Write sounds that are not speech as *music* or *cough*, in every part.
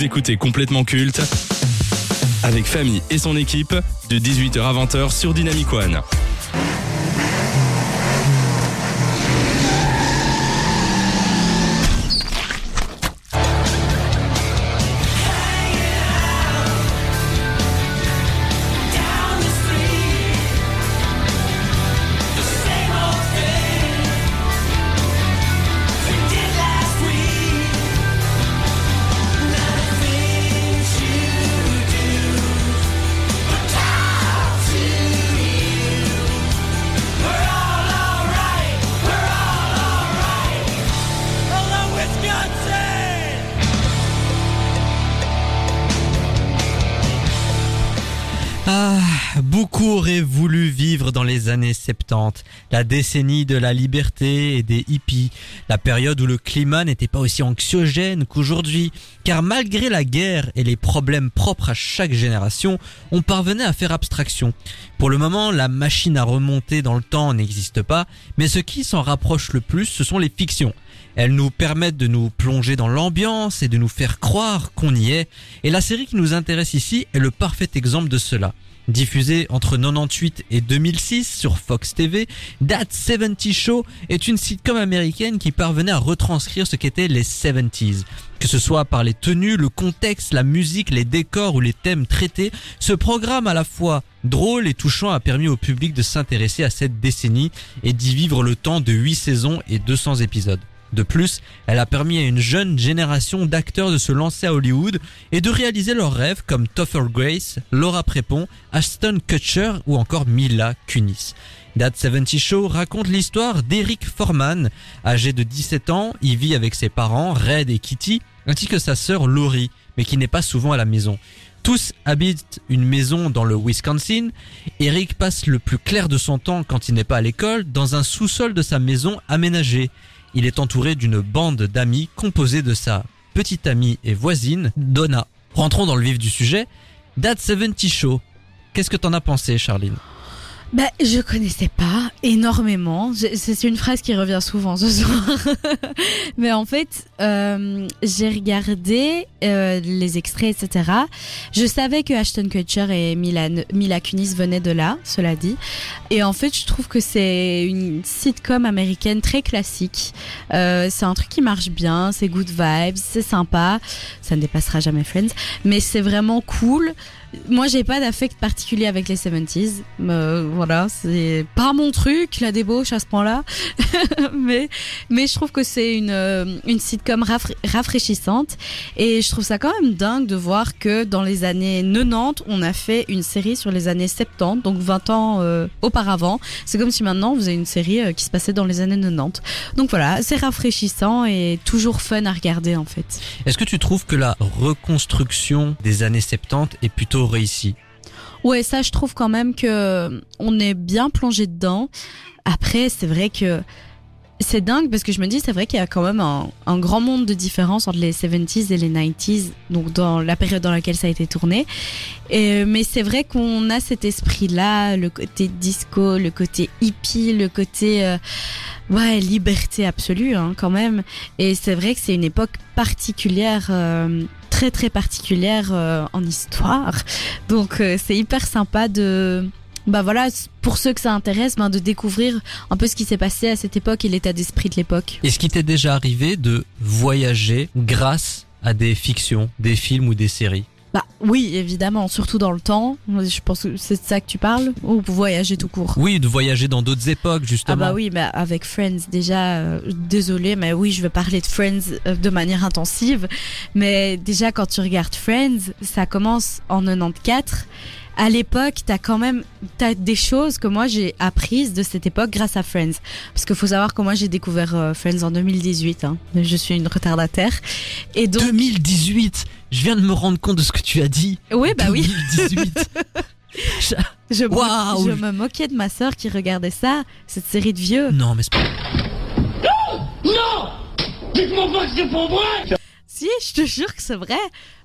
Vous écoutez complètement culte avec Famille et son équipe de 18h à 20h sur Dynamic One. Les années 70, la décennie de la liberté et des hippies, la période où le climat n'était pas aussi anxiogène qu'aujourd'hui, car malgré la guerre et les problèmes propres à chaque génération, on parvenait à faire abstraction. Pour le moment, la machine à remonter dans le temps n'existe pas, mais ce qui s'en rapproche le plus, ce sont les fictions. Elles nous permettent de nous plonger dans l'ambiance et de nous faire croire qu'on y est, et la série qui nous intéresse ici est le parfait exemple de cela. Diffusée entre 98 et 2006 sur Fox TV, That 70 Show est une sitcom américaine qui parvenait à retranscrire ce qu'étaient les 70s. Que ce soit par les tenues, le contexte, la musique, les décors ou les thèmes traités, ce programme à la fois drôle et touchant a permis au public de s'intéresser à cette décennie et d'y vivre le temps de 8 saisons et 200 épisodes. De plus, elle a permis à une jeune génération d'acteurs de se lancer à Hollywood et de réaliser leurs rêves comme Topher Grace, Laura Prepon, Ashton Kutcher ou encore Mila Kunis. That 70 Show raconte l'histoire d'Eric Forman. Âgé de 17 ans, il vit avec ses parents, Red et Kitty, ainsi que sa sœur Laurie, mais qui n'est pas souvent à la maison. Tous habitent une maison dans le Wisconsin. Eric passe le plus clair de son temps quand il n'est pas à l'école dans un sous-sol de sa maison aménagée. Il est entouré d'une bande d'amis composée de sa petite amie et voisine, Donna. Rentrons dans le vif du sujet. That 70 Show. Qu'est-ce que t'en as pensé, Charline? Bah, je connaissais pas énormément. C'est une phrase qui revient souvent ce soir. *laughs* Mais en fait, euh, j'ai regardé euh, les extraits, etc. Je savais que Ashton Kutcher et Mila, Mila Kunis venaient de là, cela dit. Et en fait, je trouve que c'est une sitcom américaine très classique. Euh, c'est un truc qui marche bien, c'est good vibes, c'est sympa. Ça ne dépassera jamais Friends, mais c'est vraiment cool. Moi, j'ai pas d'affect particulier avec les 70s. Euh, voilà, c'est pas mon truc, la débauche à ce point-là. *laughs* mais, mais je trouve que c'est une, euh, une sitcom rafraîchissante. Et je trouve ça quand même dingue de voir que dans les années 90, on a fait une série sur les années 70, donc 20 ans euh, auparavant. C'est comme si maintenant vous avez une série qui se passait dans les années 90. Donc voilà, c'est rafraîchissant et toujours fun à regarder en fait. Est-ce que tu trouves que la reconstruction des années 70 est plutôt réussi. Ouais, ça, je trouve quand même que on est bien plongé dedans. Après, c'est vrai que c'est dingue parce que je me dis, c'est vrai qu'il y a quand même un, grand monde de différence entre les 70s et les 90s, donc dans la période dans laquelle ça a été tourné. Et, mais c'est vrai qu'on a cet esprit-là, le côté disco, le côté hippie, le côté euh, ouais liberté absolue hein, quand même. Et c'est vrai que c'est une époque particulière. Euh, très très particulière euh, en histoire. Donc euh, c'est hyper sympa de bah voilà, pour ceux que ça intéresse, ben de découvrir un peu ce qui s'est passé à cette époque et l'état d'esprit de l'époque. Est-ce qu'il t'est déjà arrivé de voyager grâce à des fictions, des films ou des séries? Bah oui, évidemment, surtout dans le temps. Je pense que c'est de ça que tu parles, ou voyager tout court. Oui, de voyager dans d'autres époques, justement. Ah bah oui, mais avec Friends, déjà, euh, désolé, mais oui, je vais parler de Friends euh, de manière intensive. Mais déjà, quand tu regardes Friends, ça commence en 94 à l'époque, t'as quand même t'as des choses que moi j'ai apprises de cette époque grâce à Friends. Parce qu'il faut savoir que moi j'ai découvert euh, Friends en 2018. Hein. Je suis une retardataire. Et donc 2018. Je viens de me rendre compte de ce que tu as dit. Oui, bah 2018. oui. *laughs* je, je, je me moquais de ma sœur qui regardait ça, cette série de vieux. Non, mais c'est pas. Non Non Dites-moi pas que c'est pour moi je te jure que c'est vrai.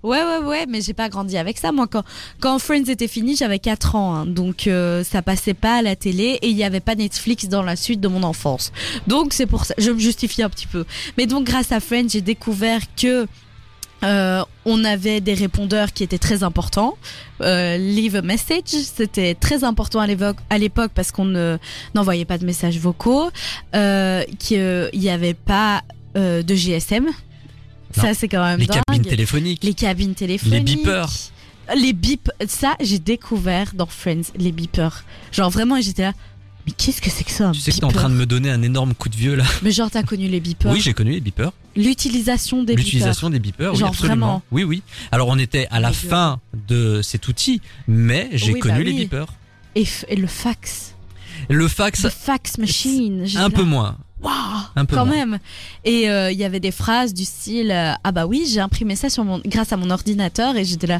Ouais, ouais, ouais, mais j'ai pas grandi avec ça. Moi, quand, quand Friends était fini, j'avais 4 ans. Hein. donc, euh, ça passait pas à la télé et il y avait pas Netflix dans la suite de mon enfance. Donc, c'est pour ça. Je me justifie un petit peu. Mais donc, grâce à Friends, j'ai découvert que Euh, on avait des répondeurs qui étaient très importants. Euh, leave a message, c'était très important à l'époque, parce qu'on ne n'envoyait pas de messages vocaux, euh, qu'il n'y avait pas euh, de GSM. Ça, c'est quand même Les dingue. cabines téléphoniques. Les cabines téléphoniques. Les beepers. Les beeps. Ça, j'ai découvert dans Friends, les beepers. Genre vraiment, j'étais là. Mais qu'est-ce que c'est que ça un Tu sais que t'es en beeper train de me donner un énorme coup de vieux là. Mais genre, t'as connu les beepers Oui, j'ai connu les beepers. L'utilisation des beepers. L'utilisation des beepers, oui, Genre absolument. vraiment. Oui, oui. Alors on était à la Les deux. fin de cet outil, mais j'ai Oui, connu bah les oui. beepers. Et, f- et le fax. Le fax, fax machine. j'étais un là, peu moins. Waouh Un peu Quand moins. même. Et euh, il y avait des phrases du style euh, Ah bah oui, j'ai imprimé ça sur mon, grâce à mon ordinateur et j'étais là.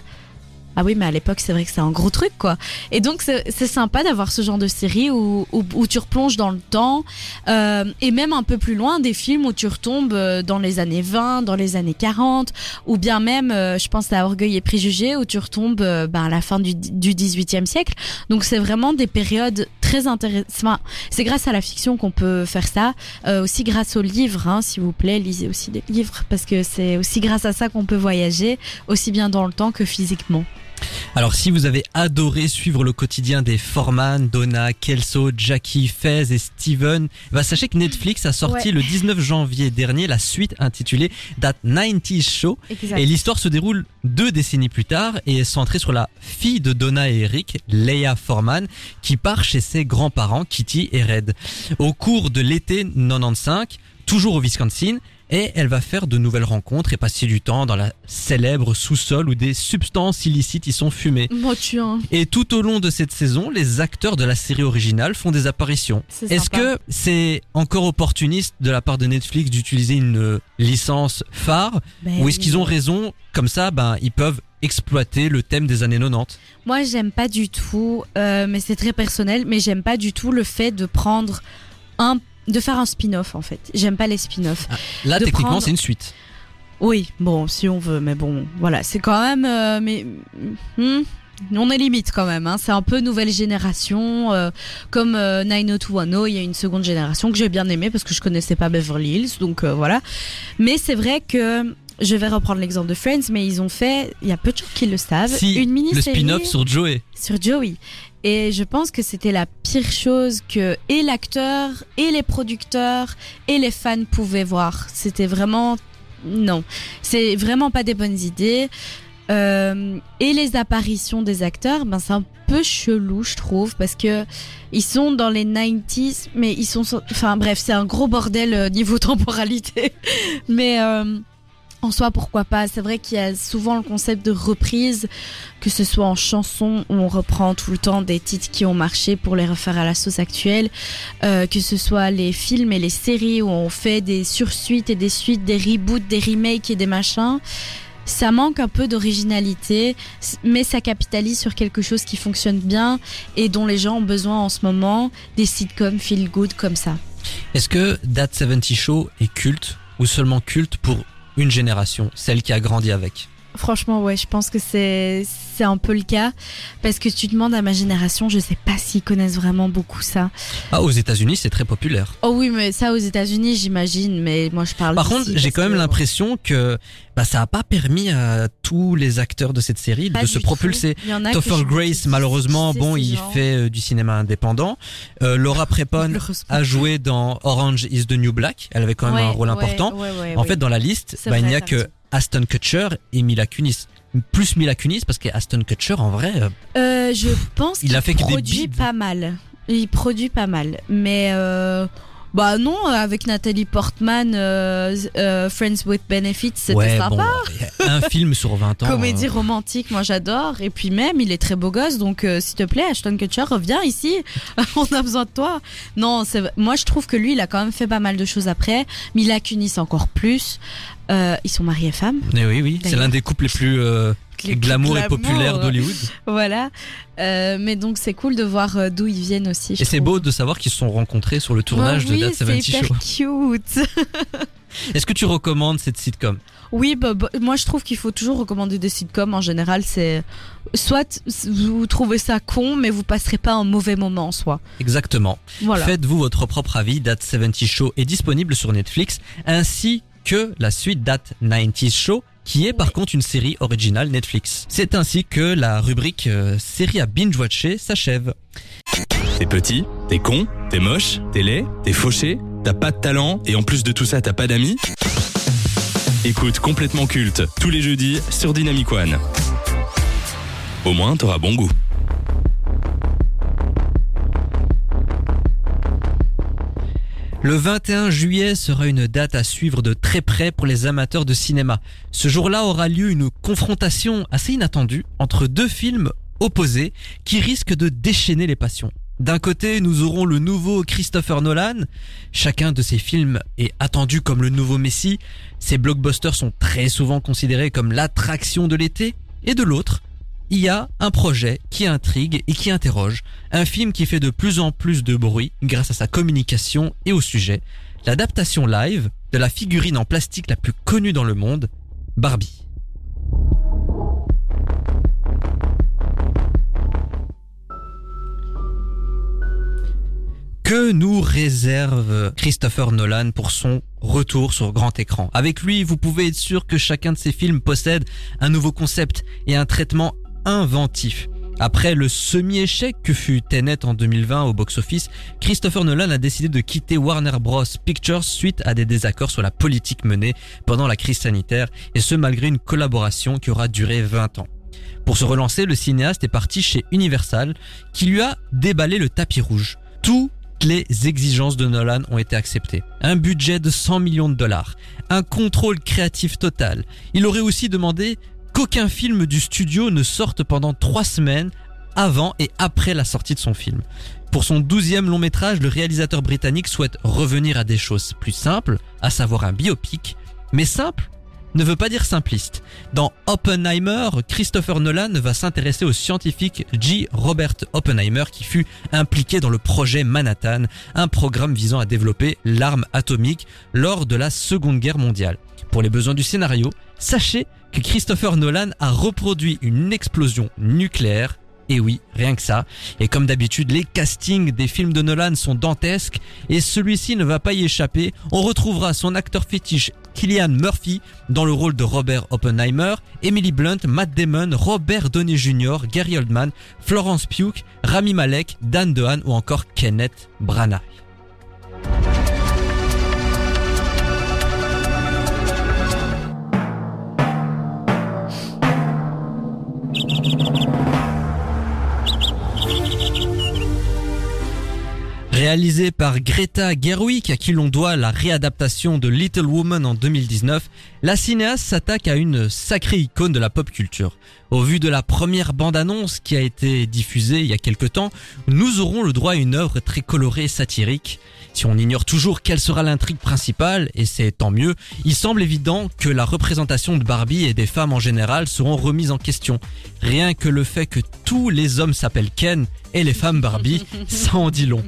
Ah oui, mais à l'époque, c'est vrai que c'est un gros truc, quoi. Et donc, c'est sympa d'avoir ce genre de série où, où, où tu replonges dans le temps, euh, et même un peu plus loin, des films où tu retombes euh, dans les années 20, dans les années 40, ou bien même, euh, je pense à Orgueil et Préjugés, où tu retombes euh, ben, à la fin du, du 18e siècle. Donc, c'est vraiment des périodes très intéressantes. Enfin, c'est grâce à la fiction qu'on peut faire ça, euh, aussi grâce aux livres, hein, s'il vous plaît, lisez aussi des livres, parce que c'est aussi grâce à ça qu'on peut voyager, aussi bien dans le temps que physiquement. Alors si vous avez adoré suivre le quotidien des Foreman, Donna, Kelso, Jackie, Fez et Steven, bah sachez que Netflix a sorti Ouais. le 19 janvier dernier la suite intitulée That 90s Show Exact. et l'histoire se déroule deux décennies plus tard et est centrée sur la fille de Donna et Eric, Leia Foreman, qui part chez ses grands-parents Kitty et Red. Au cours de l'été 95, toujours au Wisconsin, et elle va faire de nouvelles rencontres et passer du temps dans la célèbre sous-sol où des substances illicites y sont fumées. Tu hein. Et tout au long de cette saison, les acteurs de la série originale font des apparitions. C'est Est-ce sympa. que c'est encore opportuniste de la part de Netflix d'utiliser une licence phare Ben ou est-ce qu'ils ont raison Comme ça, ben ils peuvent exploiter le thème des années 90. Moi, j'aime pas du tout, euh, mais c'est très personnel, mais j'aime pas du tout le fait de prendre un, de faire un spin-off en fait. J'aime pas les spin-offs. Là, De techniquement, prendre- c'est une suite. Oui, bon, si on veut, mais bon, voilà, c'est quand même, euh, mais hmm, on est limite quand même. Hein. C'est un peu nouvelle génération, euh, comme euh, 90210, il y a une seconde génération que j'ai bien aimé parce que je connaissais pas Beverly Hills, donc euh, voilà. Mais c'est vrai que je vais reprendre l'exemple de Friends, mais ils ont fait, il y a peu de gens qui le savent, Si, une mini le spin-off sur Joey. sur Joey. Et je pense que c'était la pire chose que et l'acteur, et les producteurs, et les fans pouvaient voir. C'était vraiment... Non, c'est vraiment pas des bonnes idées. Euh, et les apparitions des acteurs, ben c'est un peu chelou, je trouve, parce que ils sont dans les 90s, mais ils sont, enfin bref, c'est un gros bordel euh, niveau *laughs* temporalité. mais euh, en soi, pourquoi pas C'est vrai qu'il y a souvent le concept de reprise, que ce soit en chanson où on reprend tout le temps des titres qui ont marché pour les refaire à la sauce actuelle, euh, que ce soit les films et les séries où on fait des sursuites et des suites, des reboots, des remakes et des machins. Ça manque un peu d'originalité, mais ça capitalise sur quelque chose qui fonctionne bien et dont les gens ont besoin en ce moment, des sitcoms feel good comme ça. Est-ce que That 70 Show est culte ou seulement culte pour une génération, celle qui a grandi avec Franchement, ouais, je pense que c'est c'est un peu le cas parce que tu demandes à ma génération, je sais pas s'ils connaissent vraiment beaucoup ça. Ah, aux États-Unis, c'est très populaire. Oh oui, mais ça aux États-Unis, j'imagine, mais moi je parle. Par contre, j'ai quand même que- l'impression que bah, ça a pas permis à tous les acteurs de cette série Pas de se propulser. Il y en a que Topher je- Grace, malheureusement, bon, il fait euh, du cinéma indépendant. Euh, Laura *laughs* Prepon a joué dans Orange is the New Black. Elle avait quand même Ouais, un rôle ouais, important. ouais, En fait, dans la liste, bah, il n'y a que. Aston Kutcher et Mila Kunis. Plus Mila Kunis parce que Aston Kutcher, en vrai, euh, Euh, je pense Il qu'il a fait produit pas mal. Il produit pas mal, mais euh, bah non, avec Nathalie Portman, euh, euh, Friends with Benefits, c'était ouais, sympa. bon, un *laughs* film sur 20 ans. Comédie euh, romantique, moi j'adore. Et puis même, il est très beau gosse, donc s'il te plaît, Ashton Kutcher, reviens ici. *laughs* On a besoin de toi. Non, c'est moi je trouve que lui, il a quand même fait pas mal de choses après. Mila Kunis encore plus. Euh, ils sont mariés femmes. mais oui, oui, c'est l'un des couples les plus euh, Glamour et glamour. populaires d'Hollywood. *laughs* Voilà. Euh, mais donc c'est cool de voir euh, d'où ils viennent aussi. Et c'est beau de savoir qu'ils se sont rencontrés sur le tournage Bah oui, de That c'est 70 hyper Show. cute. *laughs* Est-ce que tu recommandes cette sitcom? Oui, bah, bah, moi je trouve qu'il faut toujours recommander des sitcoms. En général, c'est soit vous trouvez ça con, mais vous passerez pas un mauvais moment en soi. Exactement. Voilà. Faites-vous votre propre avis. That 70 Show est disponible sur Netflix, ainsi que la suite That 90s Show qui est par contre une série originale Netflix. C'est ainsi que la rubrique euh, série à binge-watcher s'achève. T'es petit, t'es con, t'es moche, t'es laid, t'es fauché, t'as pas de talent et en plus de tout ça t'as pas d'amis Écoute complètement culte tous les jeudis sur Dynamic One. Au moins t'auras bon goût. Le 21 juillet sera une date à suivre de très près pour les amateurs de cinéma. Ce jour-là aura lieu une confrontation assez inattendue entre deux films opposés qui risquent de déchaîner les passions. D'un côté, nous aurons le nouveau Christopher Nolan. Chacun de ces films est attendu comme le nouveau Messi. Ces blockbusters sont très souvent considérés comme l'attraction de l'été. Et de l'autre, il y a un projet qui intrigue et qui interroge, un film qui fait de plus en plus de bruit grâce à sa communication et au sujet, l'adaptation live de la figurine en plastique la plus connue dans le monde, Barbie. Que nous réserve Christopher Nolan pour son retour sur grand écran? Avec lui, vous pouvez être sûr que chacun de ses films possède un nouveau concept et un traitement inventif. Après le semi-échec que fut Tenet en 2020 au box-office, Christopher Nolan a décidé de quitter Warner Bros. Pictures suite à des désaccords sur la politique menée pendant la crise sanitaire, et ce malgré une collaboration qui aura duré 20 ans. Pour se relancer, le cinéaste est parti chez Universal, qui lui a déballé le tapis rouge. Toutes les exigences de Nolan ont été acceptées. Un budget de 100 millions de dollars, un contrôle créatif total. Il aurait aussi demandé qu'aucun film du studio ne sorte pendant trois semaines avant et après la sortie de son film. Pour son douzième long métrage, le réalisateur britannique souhaite revenir à des choses plus simples, à savoir un biopic, mais simple ne veut pas dire simpliste. Dans Oppenheimer, Christopher Nolan va s'intéresser au scientifique G. Robert Oppenheimer qui fut impliqué dans le projet Manhattan, un programme visant à développer l'arme atomique lors de la Seconde Guerre mondiale. Pour les besoins du scénario, sachez Christopher Nolan a reproduit une explosion nucléaire et oui, rien que ça. Et comme d'habitude, les castings des films de Nolan sont dantesques et celui-ci ne va pas y échapper. On retrouvera son acteur fétiche Killian Murphy dans le rôle de Robert Oppenheimer, Emily Blunt, Matt Damon, Robert Downey Jr., Gary Oldman, Florence Pugh, Rami Malek, Dan Dehan ou encore Kenneth Branagh. Réalisé par Greta Gerwig, à qui l'on doit la réadaptation de Little Woman en 2019, la cinéaste s'attaque à une sacrée icône de la pop culture. Au vu de la première bande-annonce qui a été diffusée il y a quelque temps, nous aurons le droit à une œuvre très colorée et satirique. Si on ignore toujours quelle sera l'intrigue principale, et c'est tant mieux, il semble évident que la représentation de Barbie et des femmes en général seront remises en question. Rien que le fait que tous les hommes s'appellent Ken et les femmes Barbie, *laughs* ça en dit long.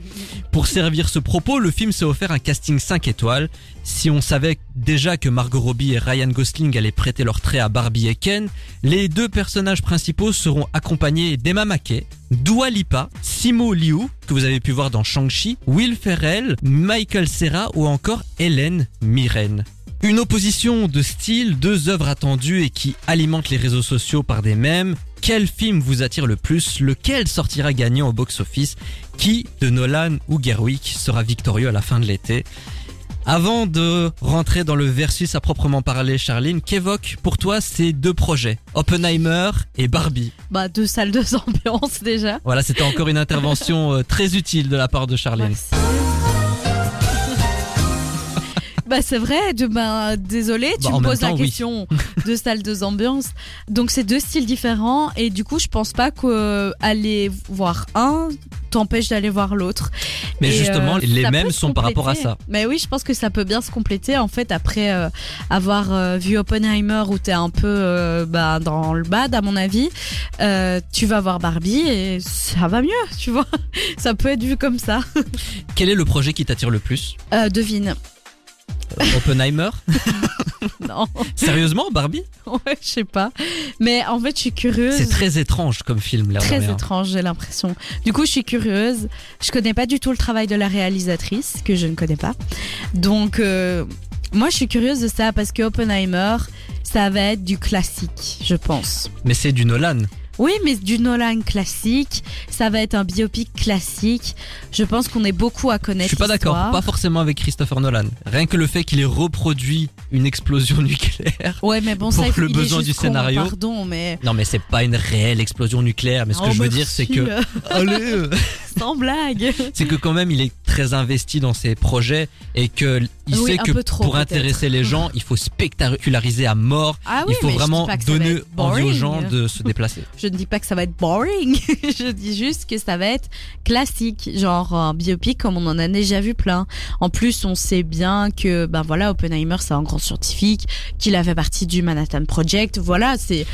Pour servir ce propos, le film s'est offert un casting 5 étoiles. Si on savait déjà que Margot Robbie et Ryan Gosling allaient prêter leur trait à Barbie et Ken, les deux personnages principaux seront accompagnés d'Emma Mackey, Dua Lipa, Simo Liu, que vous avez pu voir dans Shang-Chi, Will Ferrell, Michael Cera ou encore Hélène Mirren. Une opposition de style, deux œuvres attendues et qui alimentent les réseaux sociaux par des mèmes. Quel film vous attire le plus? Lequel sortira gagnant au box-office? Qui, de Nolan ou Gerwig, sera victorieux à la fin de l'été? Avant de rentrer dans le versus à proprement parler, Charline, qu'évoquent pour toi ces deux projets, Oppenheimer et Barbie Bah, deux salles, deux *laughs* ambiances déjà. Voilà, c'était encore une intervention euh, très utile de la part de Charline. Merci. Bah c'est vrai, de, bah, désolé, tu Bah, me poses la temps, oui. question *laughs* de salle, deux ambiances. Donc c'est deux styles différents et du coup je pense pas qu'aller voir un t'empêche d'aller voir l'autre. Mais Et, justement, euh, les mêmes sont par rapport à ça. Mais oui, je pense que ça peut bien se compléter en fait après euh, avoir euh, vu Oppenheimer où t'es un peu euh, bah, dans le bad à mon avis. euh, tu vas voir Barbie et ça va mieux, tu vois. *laughs* Ça peut être vu comme ça. Quel est le projet qui t'attire le plus? Euh, devine. Oppenheimer *laughs* Non, Sérieusement, Barbie ouais, je sais pas. Mais en fait, je suis curieuse. C'est très étrange comme film, de Très étrange, j'ai l'impression. Du coup, je suis curieuse. Je connais pas du tout le travail de la réalisatrice, que je ne connais pas. Donc, euh, moi, je suis curieuse de ça parce que Oppenheimer, ça va être du classique, je pense. Mais c'est du Nolan. Oui, mais du Nolan classique, ça va être un biopic classique. Je pense qu'on est beaucoup à connaître. Je suis pas d'accord, pas forcément avec Christopher Nolan. Rien que le fait qu'il ait reproduit une explosion *laughs* nucléaire. Ouais, mais bon, pour ça, le il est besoin juste du con, scénario. Pardon, mais. Non mais c'est pas une réelle explosion nucléaire, mais ce que je veux dire c'est que *laughs* allez, euh, sans blague. *laughs* c'est que quand même il est très investi dans ses projets et que il Oui, sait que trop, pour intéresser les gens, il faut spectaculariser à mort. Ah oui, il faut vraiment donner envie aux boring. gens de se *laughs* déplacer. Je ne dis pas que ça va être boring, *laughs* je dis juste que ça va être classique, genre un biopic comme on en a déjà vu plein. En plus, on sait bien que ben voilà, Oppenheimer c'est un grand scientifique, qu'il a fait partie du Manhattan Project. Voilà, c'est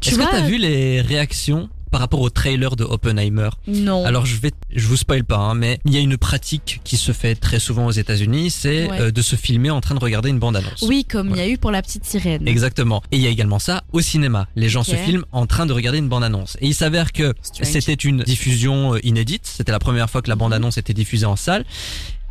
tu Est-ce que t'as vu les réactions par rapport au trailer de Oppenheimer Non. Alors je vais, je vous spoil pas, hein, mais il y a une pratique qui se fait très souvent aux États-Unis, c'est Ouais. euh, de se filmer en train de regarder une bande-annonce. oui, comme il y a eu pour la petite sirène. Exactement. Et il y a également ça au cinéma. Les gens se filment en train de regarder une bande-annonce. Et il s'avère que c'était une diffusion euh, inédite. C'était la première fois que la bande-annonce était diffusée en salle.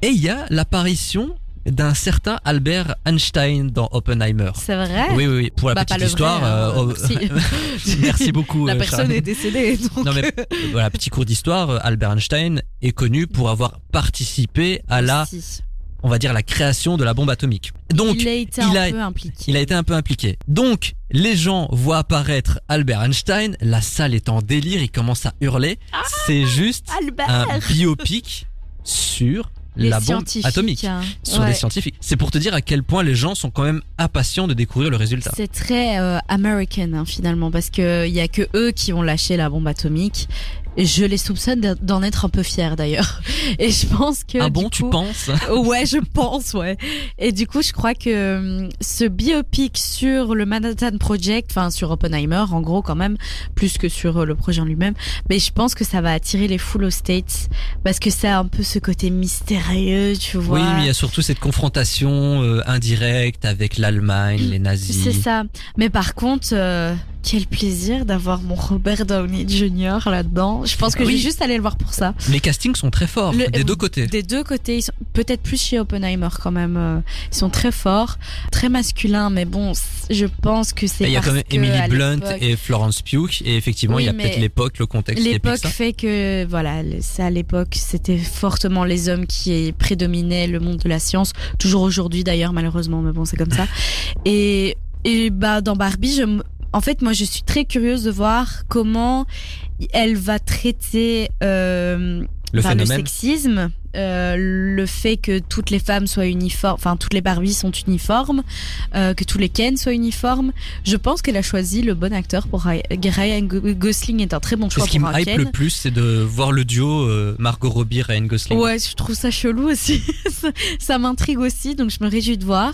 Et il y a l'apparition d'un certain Albert Einstein dans Oppenheimer. C'est vrai? Oui, oui, oui. Pour la Bah, petite histoire. vrai, hein, euh, merci. *laughs* Merci beaucoup. *laughs* La euh, personne est décédée. Donc... Non mais voilà, petit cours d'histoire, euh, Albert Einstein est connu pour avoir participé à la, Si. on va dire, la création de la bombe atomique. Donc, il a été il un a- peu impliqué. il a été un peu impliqué. Donc, les gens voient apparaître Albert Einstein, la salle est en délire, ils commencent à hurler. C'est juste Albert. un biopic sur Les la bombe atomique. hein. Sur Ouais. des scientifiques. C'est pour te dire à quel point les gens sont quand même impatients de découvrir le résultat. C'est très euh, American hein, finalement parce que il y a que eux qui ont lâché la bombe atomique. Je les soupçonne d'en- être un peu fiers d'ailleurs. *laughs* Et je pense que Ah bon, tu penses? *laughs* Ouais, je pense, ouais. Et du coup, je crois que hum, ce biopic sur le Manhattan Project, enfin sur Oppenheimer, en gros quand même, plus que sur euh, le projet en lui-même, mais je pense que ça va attirer les foules aux States parce que c'est un peu ce côté mystérieux, tu vois. Oui, mais il y a surtout cette confrontation euh, indirecte avec l'Allemagne, les nazis. C'est ça. Mais par contre, euh, quel plaisir d'avoir mon Robert Downey Jr. là-dedans. Je pense que Oui. je vais juste aller le voir pour ça. Les castings sont très forts, Le- des deux côtés. Des deux côtés, ils sont peut-être plus chez Oppenheimer quand même. euh, Ils sont très forts, très masculins, mais bon, je pense que c'est Il y a parce quand même que, Emily Blunt et Florence Pugh, et effectivement, Oui, il y a peut-être l'époque, le contexte L'époque fait que voilà, ça à l'époque c'était fortement les hommes qui prédominaient le monde de la science, toujours aujourd'hui d'ailleurs malheureusement, mais bon c'est comme ça. Et et bah dans Barbie, je en fait moi je suis très curieuse de voir comment elle va traiter euh, Le enfin, sexisme, euh, le fait que toutes les femmes soient uniformes, enfin toutes les Barbies sont uniformes, euh, que tous les Ken soient uniformes. Je pense qu'elle a choisi le bon acteur pour Ryan Ryan Go- Gosling est un très bon choix ce qui me hype Ken. le plus, c'est de voir le duo euh, Margot Robbie Ryan Gosling. Ouais, je trouve ça chelou aussi. *laughs* ça ça m'intrigue aussi, donc je me réjouis de voir.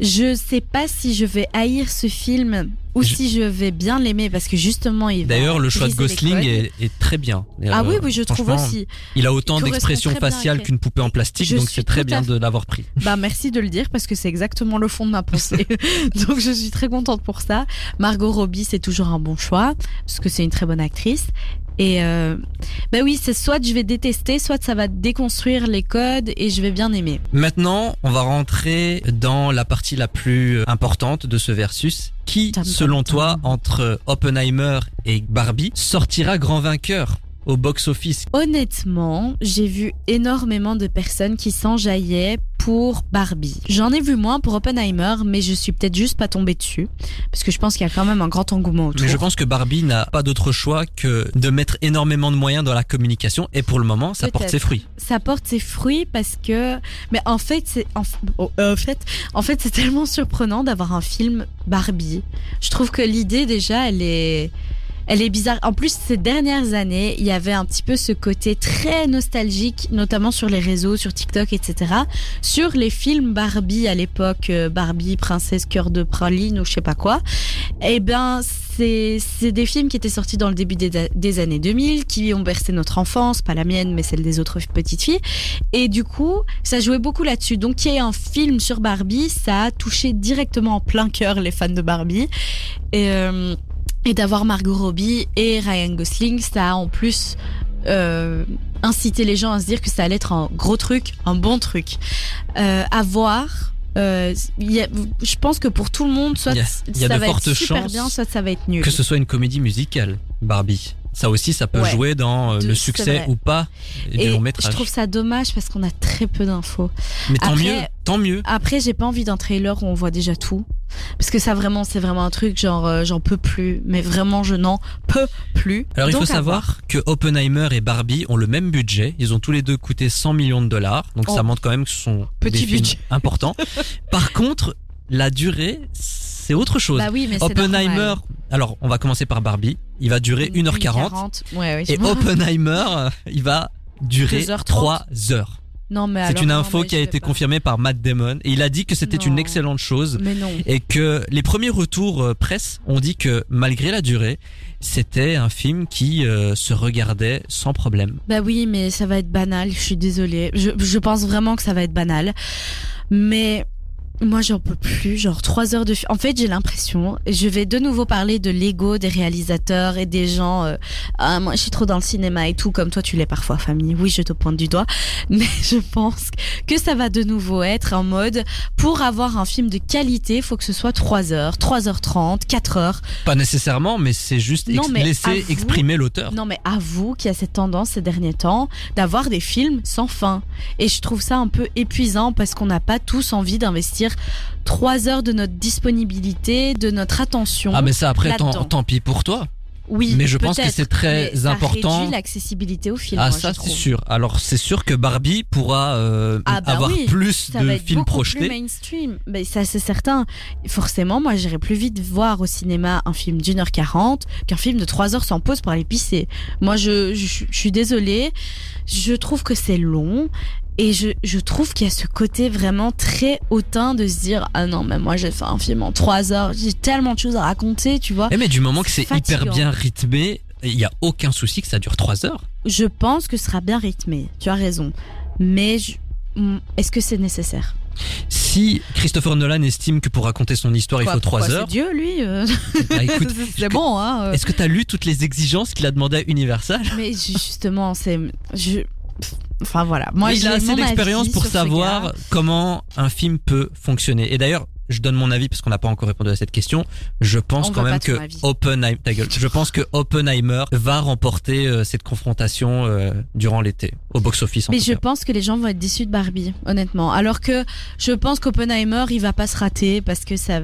Je sais pas si je vais haïr ce film ou Je- si je vais bien l'aimer parce que justement il D'ailleurs, le choix de Gosling est, est très bien. Ah Euh, oui, oui, je trouve aussi. Il a autant faciales Ken. qu'une poupée en plastique, Je donc c'est très bien à de l'avoir pris. Bah merci de le dire parce que c'est exactement le fond de ma pensée. *laughs* *laughs* Donc je suis très contente pour ça. Margot Robbie c'est toujours un bon choix parce que c'est une très bonne actrice. Et euh, bah oui, c'est soit je vais détester, soit ça va déconstruire les codes et je vais bien aimer. Maintenant, on va rentrer dans la partie la plus importante de ce versus. Qui, selon toi, entre Oppenheimer et Barbie, sortira grand vainqueur au box-office? Honnêtement, j'ai vu énormément de personnes qui s'enjaillaient pour Barbie. J'en ai vu moins pour Oppenheimer, mais je suis peut-être juste pas tombée dessus parce que je pense qu'il y a quand même un grand engouement autour. Mais je pense que Barbie n'a pas d'autre choix que de mettre énormément de moyens dans la communication et pour le moment, ça porte ses fruits. ça porte ses fruits parce que mais en fait c'est en, oh, euh, en fait en fait c'est tellement surprenant d'avoir un film Barbie je trouve que l'idée déjà elle est elle est bizarre. En plus, ces dernières années, il y avait un petit peu ce côté très nostalgique, notamment sur les réseaux, sur TikTok, etc. Sur les films Barbie à l'époque, euh, Barbie, Princesse, Cœur de Praline ou je sais pas quoi. Eh ben, c'est c'est des films qui étaient sortis dans le début des, des années 2000, qui ont bercé notre enfance, pas la mienne, mais celle des autres petites filles. Et du coup, ça jouait beaucoup là-dessus. Donc, qu'il y ait un film sur Barbie, ça a touché directement en plein cœur les fans de Barbie. Et, euh, et d'avoir Margot Robbie et Ryan Gosling, ça a en plus euh, incité les gens à se dire que ça allait être un gros truc, un bon truc. Euh, à voir. Euh, il y a- je pense que pour tout le monde, soit Il y a- il y a ça de va fortes être super chances bien, soit ça va être nul. Que ce soit une comédie musicale, Barbie. Ça aussi, ça peut Ouais. jouer dans euh, De- le succès ou pas du long je métrage. trouve ça dommage parce qu'on a très peu d'infos. Mais tant Après- mieux, tant mieux. Après, j'ai pas envie d'un trailer où on voit déjà tout. Parce que ça, vraiment, c'est vraiment un truc genre, euh, j'en peux plus. Mais vraiment, je n'en peux plus. Alors il faut savoir que Oppenheimer et Barbie ont le même budget. Ils ont tous les deux coûté 100 millions de dollars. Donc ça Oh. montre quand même que ce sont Petit des films budget. importants. *laughs* Par contre, la durée, c'est autre chose. Bah oui, mais Oppenheimer, alors on va commencer par Barbie. Il va durer 1h40. Ouais, ouais, Et. Oppenheimer, euh, il va durer 2h30. 3 heures. Non, mais C'est une info qui a été pas. confirmée par Matt Damon. Et il a dit que c'était une excellente chose. Mais non. Et que les premiers retours euh, presse ont dit que malgré la durée, c'était un film qui euh, se regardait sans problème. Bah oui, mais ça va être banal. Je suis désolée. Je, je pense vraiment que ça va être banal. Mais moi, j'en peux plus. Genre trois heures de. En fait, j'ai l'impression. Je vais de nouveau parler de l'ego des réalisateurs et des gens. euh, ah, moi, je suis trop dans le cinéma et tout, comme toi, tu l'es parfois, famille. Oui, je te pointe du doigt. *laughs* Mais je pense que ça va de nouveau être en mode pour avoir un film de qualité, faut que ce soit 3 heures, 3h30, 4 heures. Pas nécessairement, mais c'est juste Non, ex- mais laisser exprimer l'auteur. Non, mais avoue qu'il y a cette tendance ces derniers temps d'avoir des films sans fin. Et je trouve ça un peu épuisant parce qu'on n'a pas tous envie d'investir trois heures de notre disponibilité, de notre attention. Ah mais ça après tant, tant pis pour toi. oui, mais je pense que c'est très mais ça important. l'accessibilité au film. ah moi, ça c'est sûr. Alors c'est sûr que Barbie pourra euh, Ah, bah avoir oui, plus Ça de va être films projetés. plus mainstream. Ben, ça, c'est certain. Forcément, moi, j'irais plus vite voir au cinéma un film d'une heure quarante qu'un film de trois heures sans pause pour aller pisser. Moi, je, je, je suis désolée. Je trouve que c'est long. Et je, je trouve qu'il y a ce côté vraiment très hautain de se dire Ah non, mais moi j'ai fait un film en trois heures, j'ai tellement de choses à raconter, tu vois. Eh, mais du moment que c'est hyper bien rythmé, il y a aucun souci que ça dure 3 heures. Je pense que ce sera bien rythmé, tu as raison. Mais je- est-ce que c'est nécessaire? Si Christopher Nolan estime que pour raconter son histoire il faut 3 pourquoi heures, C'est Dieu, lui. euh, bah, *laughs* écoute, c'est bon, hein. euh. est-ce que t'as lu toutes les exigences qu'il a demandé à Universal? Mais justement, c'est. Je... Enfin voilà. Moi, il a assez d'expérience pour savoir comment un film peut fonctionner. Et d'ailleurs, je donne mon avis parce qu'on n'a pas encore répondu à cette question. Je pense On quand même que. Oppenheimer, ta gueule. Je pense que Oppenheimer va remporter euh, cette confrontation euh, durant l'été au box-office. en Mais je cas. pense que les gens vont être déçus de Barbie, honnêtement. Alors que je pense qu'Oppenheimer, il va pas se rater parce que ça.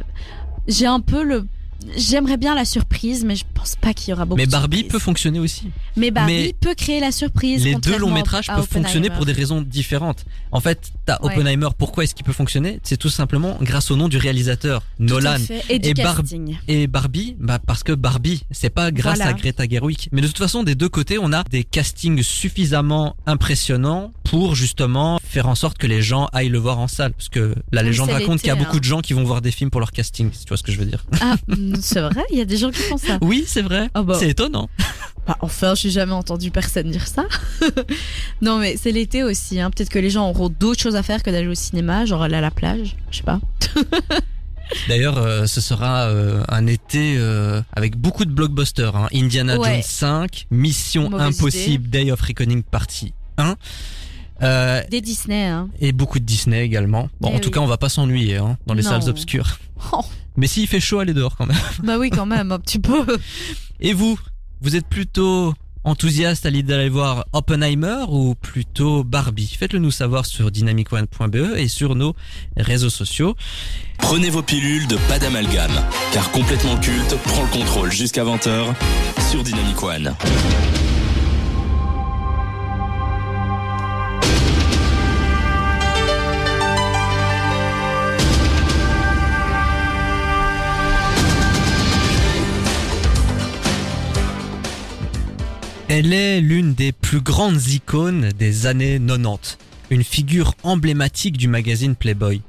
J'ai un peu le. J'aimerais bien la surprise, mais je pense pas qu'il y aura beaucoup Mais Barbie peut fonctionner aussi. Mais Barbie mais peut créer la surprise. Les deux longs métrages peuvent fonctionner pour des raisons différentes. En fait, t'as Ouais. Oppenheimer. Pourquoi est-ce qu'il peut fonctionner? C'est tout simplement grâce au nom du réalisateur, Tout Nolan. Et du Et Barbie, bah parce que Barbie, c'est pas grâce Voilà. à Greta Gerwig. Mais de toute façon, des deux côtés, on a des castings suffisamment impressionnants pour justement faire en sorte que les gens aillent le voir en salle. Parce que la légende raconte qu'il y a beaucoup hein. de gens qui vont voir des films pour leur casting, si tu vois ce que je veux dire. Ah, *laughs* c'est vrai, il y a des gens qui font ça. Oui, c'est vrai. Ah bah. C'est étonnant. Bah, enfin, j'ai jamais entendu personne dire ça. *laughs* non, mais c'est l'été aussi. Hein. Peut-être que les gens auront d'autres choses à faire que d'aller au cinéma, genre aller à la plage. Je sais pas. *laughs* D'ailleurs, euh, ce sera euh, un été euh, avec beaucoup de blockbusters. hein. Indiana Ouais. Jones 5, Mission Mauvaise Impossible, Day of Reckoning Partie 1. Euh, Des Disney, hein. et beaucoup de Disney également. Bon, Eh en tout oui. cas, on va pas s'ennuyer hein, dans les Non. salles obscures. Oh, Mais s'il fait chaud, allez dehors quand même. *laughs* bah oui, quand même, un petit peu. Et vous, vous êtes plutôt enthousiaste à l'idée d'aller voir Oppenheimer ou plutôt Barbie? Faites-le nous savoir sur dynamicone.be et sur nos réseaux sociaux. Prenez vos pilules de pas d'amalgame, car complètement culte prend le contrôle jusqu'à 20h sur Dynamic One. Elle est l'une des plus grandes icônes des années 90, une figure emblématique du magazine Playboy.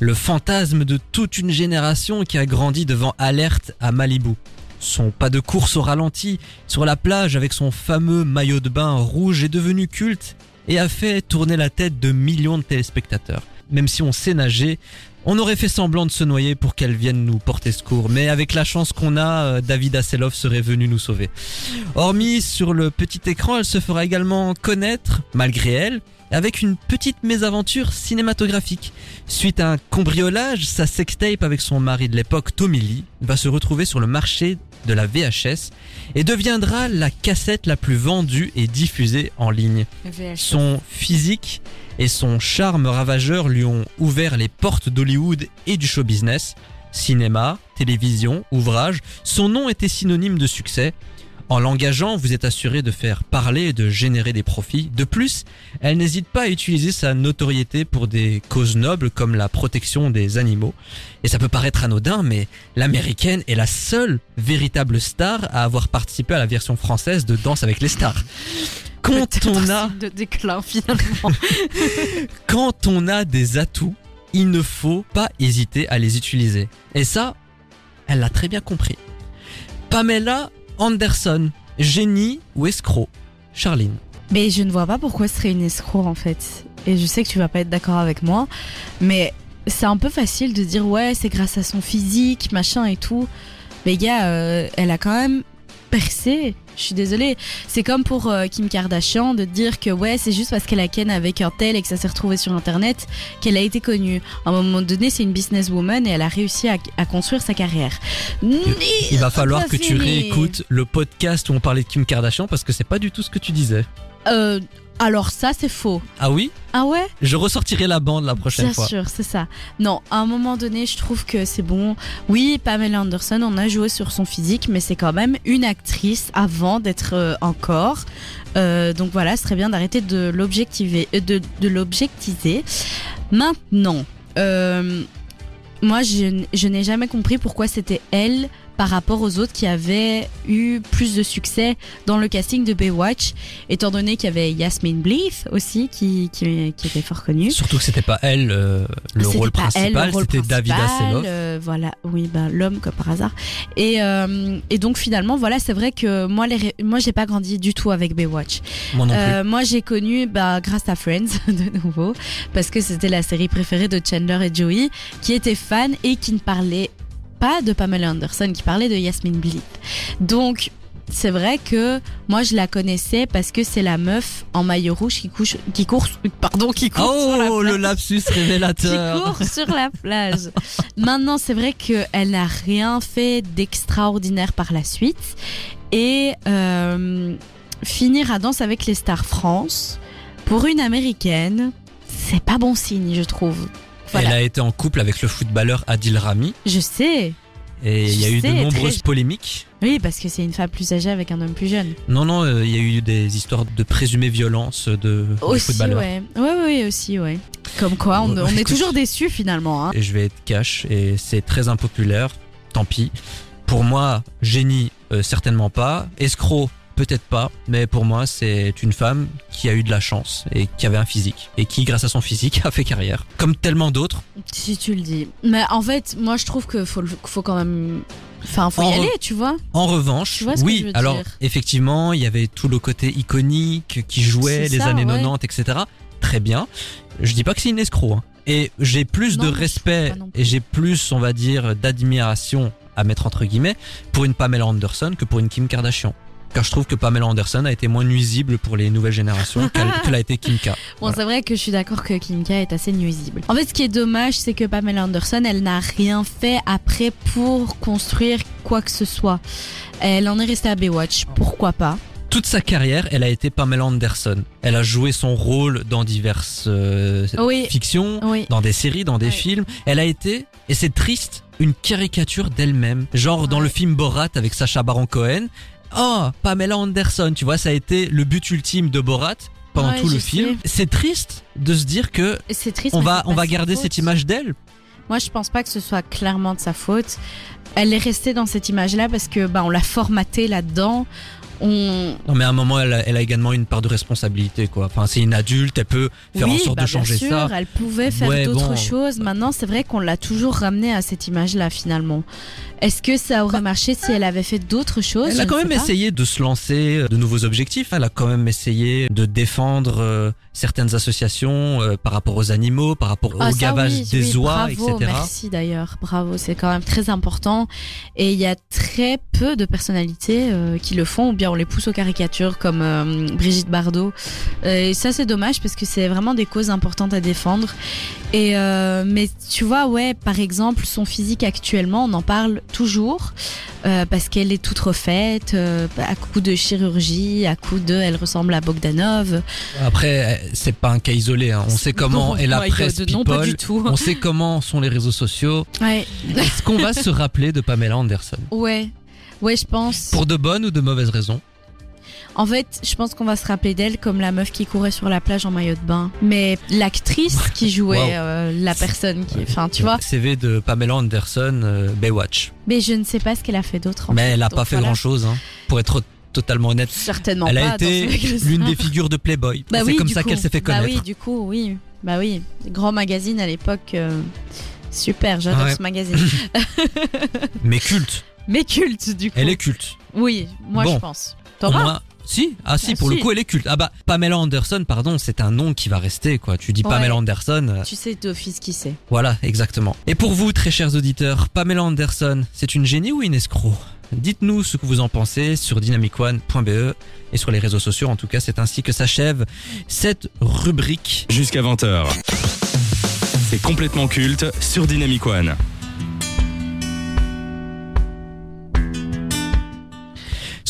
Le fantasme de toute une génération qui a grandi devant Alerte à Malibu. Son pas de course au ralenti sur la plage avec son fameux maillot de bain rouge est devenu culte et a fait tourner la tête de millions de téléspectateurs. Même si on sait nager, On aurait fait semblant de se noyer pour qu'elle vienne nous porter secours, mais avec la chance qu'on a, euh, David Hasselhoff serait venu nous sauver. Hormis sur le petit écran, elle se fera également connaître, malgré elle, avec une petite mésaventure cinématographique. Suite à un cambriolage, sa sextape avec son mari de l'époque, Tommy Lee, va se retrouver sur le marché de la VHS et deviendra la cassette la plus vendue et diffusée en ligne. Son physique et son charme ravageur lui ont ouvert les portes d'Hollywood et du show business. Cinéma, télévision, ouvrage, son nom était synonyme de succès. En l'engageant, vous êtes assuré de faire parler et de générer des profits. De plus, elle n'hésite pas à utiliser sa notoriété pour des causes nobles comme la protection des animaux. Et ça peut paraître anodin, mais l'américaine est la seule véritable star à avoir participé à la version française de Danse avec les stars. Quand on a signe de déclin finalement. *laughs* quand on a des atouts, il ne faut pas hésiter à les utiliser. Et ça, elle l'a très bien compris. Pamela Anderson, génie ou escroc? Charline. mais je ne vois pas pourquoi ce serait une escroc en fait. Et je sais que tu vas pas être d'accord avec moi, mais c'est un peu facile de dire ouais, c'est grâce à son physique, machin et tout. Mais gars, euh, elle a quand même percé. Je suis désolée. C'est comme pour euh, Kim Kardashian de dire que ouais, c'est juste parce qu'elle a ken avec un tel et que ça s'est retrouvé sur internet qu'elle a été connue. À un moment donné, c'est une businesswoman et elle a réussi à, à construire sa carrière. Il va falloir que tu réécoutes le podcast où on parlait de Kim Kardashian parce que c'est pas du tout ce que tu disais. Euh, alors ça, c'est faux. Ah oui? Ah ouais? Je ressortirai la bande la prochaine Bien fois. sûr, c'est ça. Non, à un moment donné, je trouve que c'est bon. Oui, Pamela Anderson, on a joué sur son physique, mais c'est quand même une actrice avant d'être euh, encore. Euh, donc voilà, ce serait bien d'arrêter de l'objectiver, euh, de, de l'objectiver. Maintenant, euh, moi, je, je n'ai jamais compris pourquoi c'était elle par rapport aux autres qui avaient eu plus de succès dans le casting de Baywatch, étant donné qu'il y avait Yasmine Bleeth aussi qui, qui, qui était fort connue. Surtout que c'était pas elle euh, le rôle pas principal, c'était David Hasselhoff. euh, voilà, oui, ben l'homme comme par hasard. Et, euh, et donc finalement, voilà, c'est vrai que moi, les, moi, j'ai pas grandi du tout avec Baywatch. Moi non plus. Moi, j'ai connu, bah, grâce à Friends *laughs* de nouveau, parce que c'était la série préférée de Chandler et Joey, qui étaient fans et qui ne parlaient pas de Pamela Anderson, qui parlait de Yasmine Bleeth. Donc c'est vrai que moi je la connaissais parce que c'est la meuf en maillot rouge qui couche, qui court, pardon, qui court sur la Oh, le plage lapsus *laughs* qui révélateur. court sur la plage. *laughs* Maintenant, c'est vrai qu'elle n'a rien fait d'extraordinaire par la suite. Et euh, finir à Danse avec les stars France, pour une américaine, c'est pas bon signe, je trouve. Voilà. Elle a été en couple avec le footballeur Adil Rami Je sais. et il y a eu de nombreuses très- polémiques. Oui, parce que c'est une femme plus âgée avec un homme plus jeune. Non, non, euh, il y a eu des histoires de présumées violences de, Aussi, footballeurs. ouais. Ouais, ouais, aussi, ouais. Comme quoi, on, on est toujours déçus finalement. Hein. Et je vais être cash et c'est très impopulaire, tant pis. Pour moi, génie, euh, certainement pas. Escroc, peut-être pas. Mais pour moi, c'est une femme qui a eu de la chance et qui avait un physique. Et qui, grâce à son physique, *laughs* a fait carrière. Comme tellement d'autres. Si tu le dis. Mais en fait, moi je trouve que faut, quand même. Enfin, faut y En re- aller, tu vois. En revanche, Tu vois ce que oui, je veux alors dire effectivement, il y avait tout le côté iconique qui jouait les ça, années ouais. 90, etc. Très bien. Je dis pas que c'est une escroc. hein. Et j'ai plus Non, de respect et j'ai plus, on va dire, d'admiration à mettre entre guillemets pour une Pamela Anderson que pour une Kim Kardashian. Car je trouve que Pamela Anderson a été moins nuisible pour les nouvelles générations *laughs* qu'elle que l'a été Kim K. Bon, Voilà. c'est vrai que je suis d'accord que Kim K est assez nuisible. En fait, ce qui est dommage, c'est que Pamela Anderson, elle n'a rien fait après pour construire quoi que ce soit. Elle en est restée à Baywatch, pourquoi pas? Toute sa carrière, elle a été Pamela Anderson. Elle a joué son rôle dans diverses euh, Oui. fictions, Oui. dans des séries, dans des films. Elle a été, et c'est triste, une caricature d'elle-même. Genre dans le film Borat avec Sacha Baron Cohen. Oh, Pamela Anderson, tu vois, ça a été le but ultime de Borat pendant Ouais, tout le film. C'est triste de se dire que triste. on va, on va garder faute. cette image d'elle. Moi, je pense pas que ce soit clairement de sa faute. Elle est restée dans cette image-là parce que bah, on l'a formatée là-dedans. On, Non, mais à un moment, elle a, elle a également une part de responsabilité, quoi. Enfin, c'est une adulte, elle peut faire en sorte bah, de changer bien sûr, ça. Elle pouvait faire Ouais, d'autres bon. choses. Maintenant, c'est vrai qu'on l'a toujours ramené à cette image-là finalement. Est-ce que ça aurait marché si elle avait fait d'autres choses? Elle a quand même essayé de se lancer euh, de nouveaux objectifs. Elle a quand même essayé de défendre euh, certaines associations euh, par rapport aux animaux, par rapport Ah, au gavage oui, des oui, oies, bravo, etc. Merci d'ailleurs, bravo, c'est quand même très important. Et il y a très peu de personnalités euh, qui le font, ou bien on les pousse aux caricatures comme euh, Brigitte Bardot. Euh, et ça c'est dommage parce que c'est vraiment des causes importantes à défendre. Et euh, mais tu vois, ouais, par exemple, son physique actuellement, on en parle toujours euh, parce qu'elle est toute refaite, à coup de chirurgie, à coup de, elle ressemble à Bogdanov. Après, c'est pas un cas isolé. hein. On sait comment est la presse Non, pas du tout. On sait comment sont les réseaux sociaux. Ouais, Est-ce qu'on va se rappeler de Pamela Anderson? Ouais, ouais, je pense. Pour de bonnes ou de mauvaises raisons En fait, je pense qu'on va se rappeler d'elle comme la meuf qui courait sur la plage en maillot de bain. Mais l'actrice qui jouait Wow. euh, la personne qui, enfin, tu vois. CV de Pamela Anderson, euh, Baywatch. Mais je ne sais pas ce qu'elle a fait d'autre. en Mais fait. elle a Donc pas fait voilà. grand chose, hein, pour être totalement honnête. Certainement Elle pas. a été *laughs* l'une des figures de Playboy. Bah c'est oui, comme ça qu'elle s'est fait Bah connaître. oui, du coup, oui. Bah oui. Grand magazine à l'époque. euh, Super, j'adore Ouais. ce magazine. *laughs* *laughs* Mais culte. Mais culte, du coup. Elle est culte. Oui, moi Bon. je pense. Au Thomas moins- Si, ah si, Ah, pour si. le coup, elle est culte. Ah bah, Pamela Anderson, pardon, c'est un nom qui va rester, quoi. Tu dis Ouais. Pamela Anderson, euh, Tu sais d'office qui c'est. voilà, exactement. Et pour vous, très chers auditeurs, Pamela Anderson, c'est une génie ou une escroc? Dites-nous ce que vous en pensez sur dynamicone.be et sur les réseaux sociaux. En tout cas, c'est ainsi que s'achève cette rubrique. Jusqu'à 20h. C'est complètement culte sur Dynamic One.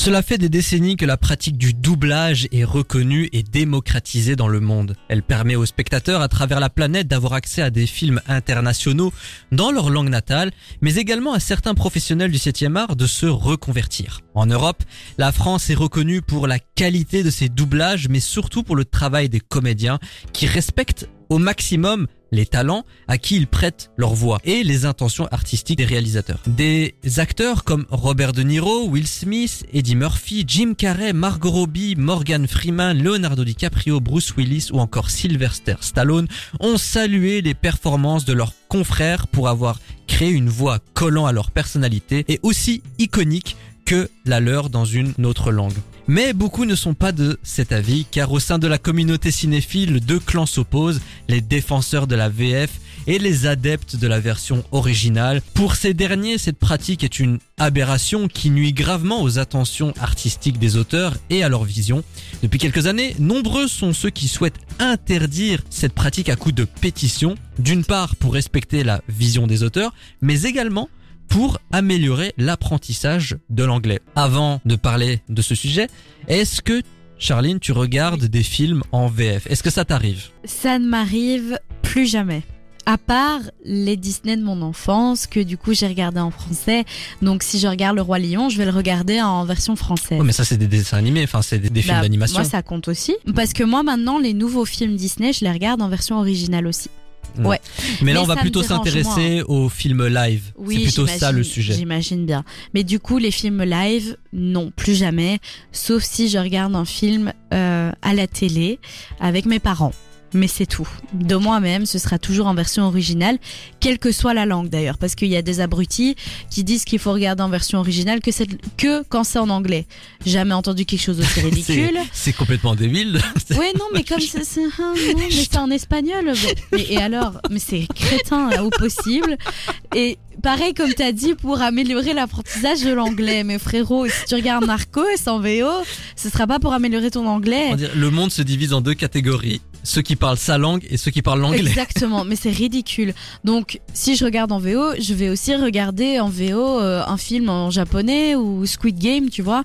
Cela fait des décennies que la pratique du doublage est reconnue et démocratisée dans le monde. Elle permet aux spectateurs à travers la planète d'avoir accès à des films internationaux dans leur langue natale, mais également à certains professionnels du 7e art de se reconvertir. En Europe, la France est reconnue pour la qualité de ses doublages, mais surtout pour le travail des comédiens qui respectent au maximum les talents à qui ils prêtent leur voix et les intentions artistiques des réalisateurs. Des acteurs comme Robert De Niro, Will Smith, Eddie Murphy, Jim Carrey, Margot Robbie, Morgan Freeman, Leonardo DiCaprio, Bruce Willis ou encore Sylvester Stallone ont salué les performances de leurs confrères pour avoir créé une voix collant à leur personnalité et aussi iconique que la leur dans une autre langue. Mais beaucoup ne sont pas de cet avis, car au sein de la communauté cinéphile, deux clans s'opposent, les défenseurs de la VF et les adeptes de la version originale. Pour ces derniers, cette pratique est une aberration qui nuit gravement aux attentions artistiques des auteurs et à leur vision. Depuis quelques années, nombreux sont ceux qui souhaitent interdire cette pratique à coup de pétition, d'une part pour respecter la vision des auteurs, mais également pour améliorer l'apprentissage de l'anglais. Avant de parler de ce sujet, est-ce que Charline, tu regardes des films en VF Est-ce que ça t'arrive? Ça ne m'arrive plus jamais. À part les Disney de mon enfance, que du coup j'ai regardé en français. Donc si je regarde Le Roi Lion, je vais le regarder en version française. Ouais, mais ça c'est des dessins animés, enfin c'est des, des films Bah, d'animation. Moi, ça compte aussi. Parce que moi, maintenant, les nouveaux films Disney, je les regarde en version originale aussi. Mais là, on va plutôt s'intéresser aux films live. Oui, c'est plutôt ça le sujet. J'imagine bien. Mais du coup, les films live, non, plus jamais. Sauf si je regarde un film euh, à la télé avec mes parents. Mais c'est tout. De moi-même, ce sera toujours en version originale, quelle que soit la langue d'ailleurs, parce qu'il y a des abrutis qui disent qu'il faut regarder en version originale que, que quand c'est en anglais. Jamais entendu quelque chose aussi *laughs* ridicule. C'est complètement débile. *laughs* Oui, non, mais comme c'est *laughs* c'est en espagnol. Bon. Et alors, mais c'est crétin là, au possible. Et pareil, comme t'as dit, pour améliorer l'apprentissage de l'anglais. Mais frérot, si tu regardes Narcos en VO, ce sera pas pour améliorer ton anglais. Le monde se divise en deux catégories. Ceux qui parlent sa langue et ceux qui parlent l'anglais. Exactement, mais c'est ridicule. Donc, si je regarde en VO, je vais aussi regarder en VO euh, un film en japonais ou Squid Game, tu vois.